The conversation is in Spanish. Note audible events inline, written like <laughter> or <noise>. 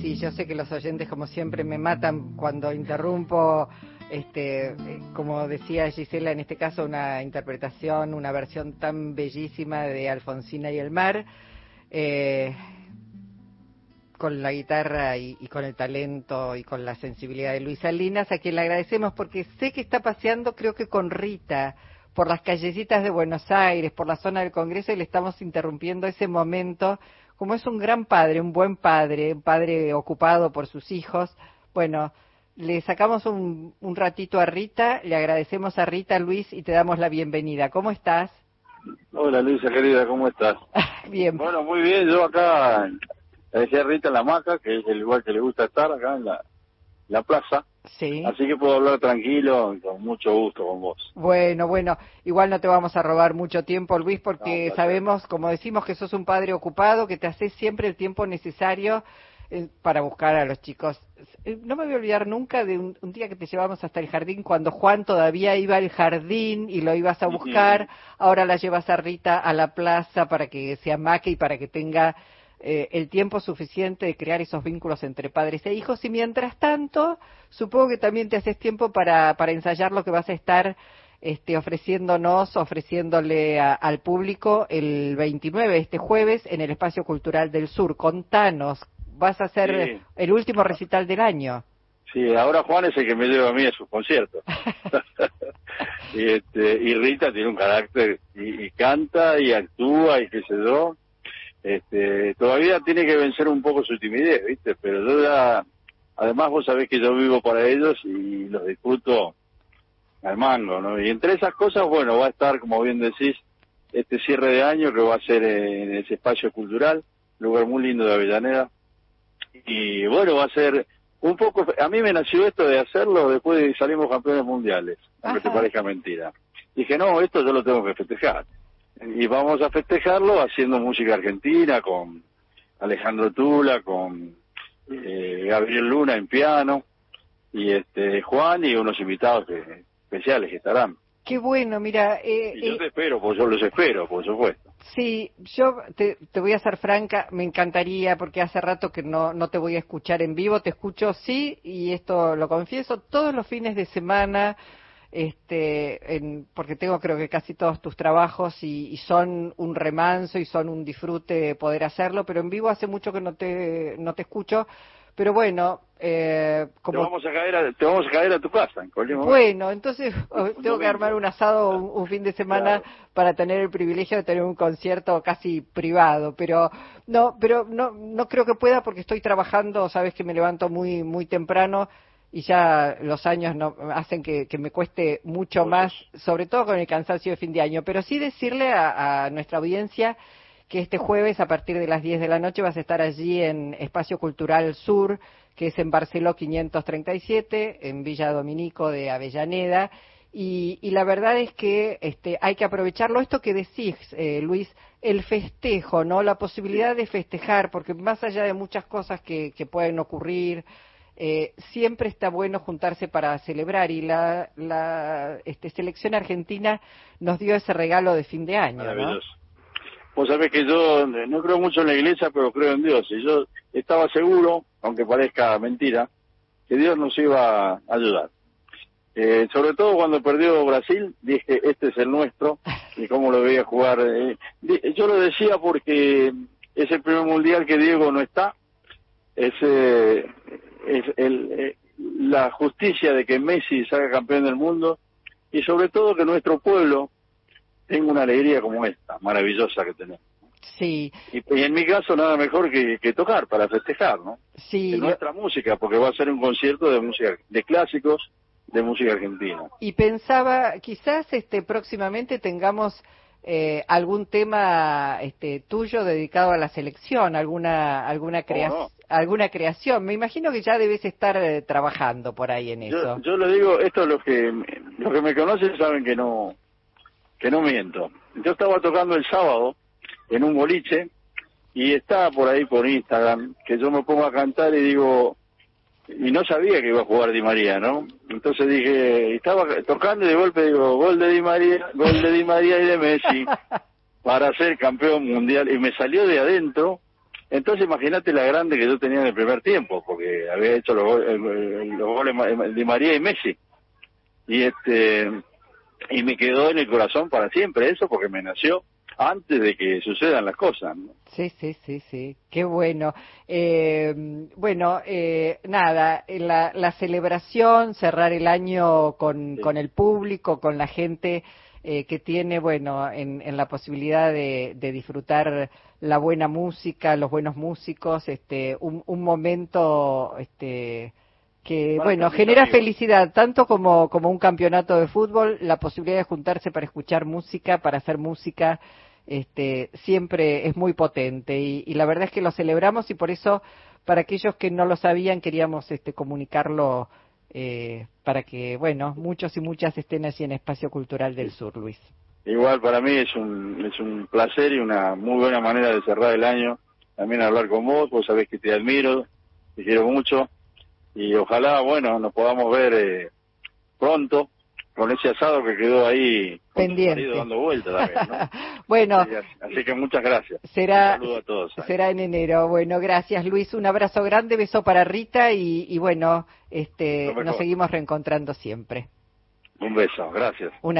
Sí, yo sé que los oyentes, como siempre, me matan cuando interrumpo. Este, eh, como decía Gisela, en este caso una interpretación, una versión tan bellísima de Alfonsina y el mar, eh, con la guitarra y, y, con el talento y con la sensibilidad de Luis Salinas, a quien le agradecemos porque sé que está paseando, creo que con Rita, por las callecitas de Buenos Aires, por la zona del Congreso y le estamos interrumpiendo ese momento. Como es un gran padre, un buen padre, un padre ocupado por sus hijos, bueno, le sacamos un, un ratito a Rita, le agradecemos a Rita, Luis, y te damos la bienvenida. ¿Cómo estás? Hola Luisa querida, ¿cómo estás? <laughs> bien. Bueno, muy bien, yo acá, le decía a Rita en la maca, que es el lugar que le gusta estar acá en la, la plaza. Sí. Así que puedo hablar tranquilo, con mucho gusto con vos. Bueno, bueno, igual no te vamos a robar mucho tiempo, Luis, porque No, sabemos, como decimos, que sos un padre ocupado, que te haces siempre el tiempo necesario eh, para buscar a los chicos. Eh, No me voy a olvidar nunca de un, un día que te llevamos hasta el jardín cuando Juan todavía iba al jardín y lo ibas a buscar. Ahora la llevas a Rita a la plaza para que se amaque y para que tenga eh, el tiempo suficiente de crear esos vínculos entre padres e hijos. Y mientras tanto, supongo que también te haces tiempo para, para ensayar lo que vas a estar este, ofreciéndonos, ofreciéndole a- al público el 29, este jueves, en el Espacio Cultural del Sur. Contanos, vas a hacer Sí. el último recital del año. Sí, ahora Juan es el que me lleva a mí a sus conciertos. <laughs> <laughs> y, este, y Rita tiene un carácter, y, y canta, y actúa, y qué sé yo. Este, todavía tiene que vencer un poco su timidez, ¿viste? Pero yo ya, además vos sabés que yo vivo para ellos y los disfruto al mango, ¿no? Y entre esas cosas, bueno, va a estar, como bien decís, este cierre de año que va a ser en ese espacio cultural, lugar muy lindo de Avellaneda. Y bueno, va a ser un poco, a mí me nació esto de hacerlo después de que salimos campeones mundiales, aunque te parezca mentira. Dije, no, esto yo lo tengo que festejar. Y vamos a festejarlo haciendo música argentina con Alejandro Tula, con eh, Gabriel Luna en piano, y este Juan y unos invitados que- especiales que estarán. Qué bueno, mira, eh, Y yo eh, te espero, pues yo los espero, por supuesto. Sí, yo te, te voy a ser franca, me encantaría porque hace rato que no, no te voy a escuchar en vivo, te escucho sí, y esto lo confieso, todos los fines de semana, este, en, porque tengo creo que casi todos tus trabajos y, y son un remanso y son un disfrute poder hacerlo, pero en vivo hace mucho que no te, no te escucho, pero bueno, eh, Te como vamos a caer a, te vamos a caer a tu casa en bueno, entonces <laughs> eh, tengo que armar un asado un, un fin de semana Claro. para tener el privilegio de tener un concierto casi privado, pero no, pero no, no creo que pueda porque estoy trabajando, sabes que me levanto muy, muy temprano y ya los años no hacen que, que me cueste mucho más, sobre todo con el cansancio de fin de año. Pero sí decirle a, a nuestra audiencia que este jueves a partir de las 10 de la noche vas a estar allí en Espacio Cultural Sur, que es en Barceló 537, en Villa Dominico de Avellaneda. Y, y la verdad es que este, hay que aprovecharlo. Esto que decís, eh, Luis, el festejo, ¿no? La posibilidad de festejar, porque más allá de muchas cosas que, que pueden ocurrir, eh, siempre está bueno juntarse para celebrar. Y la, la este, selección argentina nos dio ese regalo de fin de año, ¿no? Vos sabés que yo no creo mucho en la iglesia, pero creo en Dios. Y yo estaba seguro, aunque parezca mentira, que Dios nos iba a ayudar. Eh, sobre todo cuando perdió Brasil, dije, este es el nuestro, <laughs> y cómo lo veía jugar. eh, yo lo decía porque es el primer mundial que Diego no está, es, eh, es el, eh, la justicia de que Messi salga campeón del mundo, y sobre todo que nuestro pueblo tenga una alegría como esta, maravillosa que tenemos. Sí, Y, y en mi caso nada mejor que, que tocar para festejar, ¿no? sí. De nuestra música, porque va a ser un concierto de música, de clásicos de música argentina. Y pensaba, quizás este próximamente tengamos eh, algún tema este tuyo dedicado a la selección, alguna alguna crea- ¿Cómo alguna creación. Me imagino que ya debes estar eh, trabajando por ahí en eso. Yo, le digo, esto los que los que me conocen saben que no que no miento. Yo estaba tocando el sábado en un boliche y estaba por ahí por Instagram que yo me pongo a cantar y digo y no sabía que iba a jugar Di María, ¿no? Entonces dije, estaba tocando y de golpe digo, gol de Di María, gol de Di María y de Messi <laughs> para ser campeón mundial y me salió de adentro Entonces imagínate la grande que yo tenía en el primer tiempo, porque había hecho los, goles, los goles de María y Messi. Y este y me quedó en el corazón para siempre eso, porque me nació antes de que sucedan las cosas. ¿no? Sí, sí, sí, sí, qué bueno. Eh, bueno, eh, nada, la, la, celebración, cerrar el año con, con el público, con la gente eh, que tiene, bueno, en, en la posibilidad de, de, disfrutar la buena música, los buenos músicos, este, un, un momento, este, que bueno, genera felicidad tanto como, como un campeonato de fútbol, la posibilidad de juntarse para escuchar música, para hacer música, este, siempre es muy potente. Y, y, la verdad es que lo celebramos y por eso para aquellos que no lo sabían queríamos este, comunicarlo eh, para que, bueno, muchos y muchas estén así en Espacio Cultural del Sur, Luis. Igual para mí es un, es un placer y una muy buena manera de cerrar el año, también hablar con vos, vos sabés que te admiro, te quiero mucho y ojalá, bueno, nos podamos ver eh, pronto con ese asado que quedó ahí pendiente. dando vueltas también, ¿no? <laughs> bueno. Así, que muchas gracias. Será un saludo a todos será en enero. Bueno gracias Luis. Un abrazo grande beso para Rita y, y bueno este nos seguimos reencontrando siempre. Un beso gracias. Una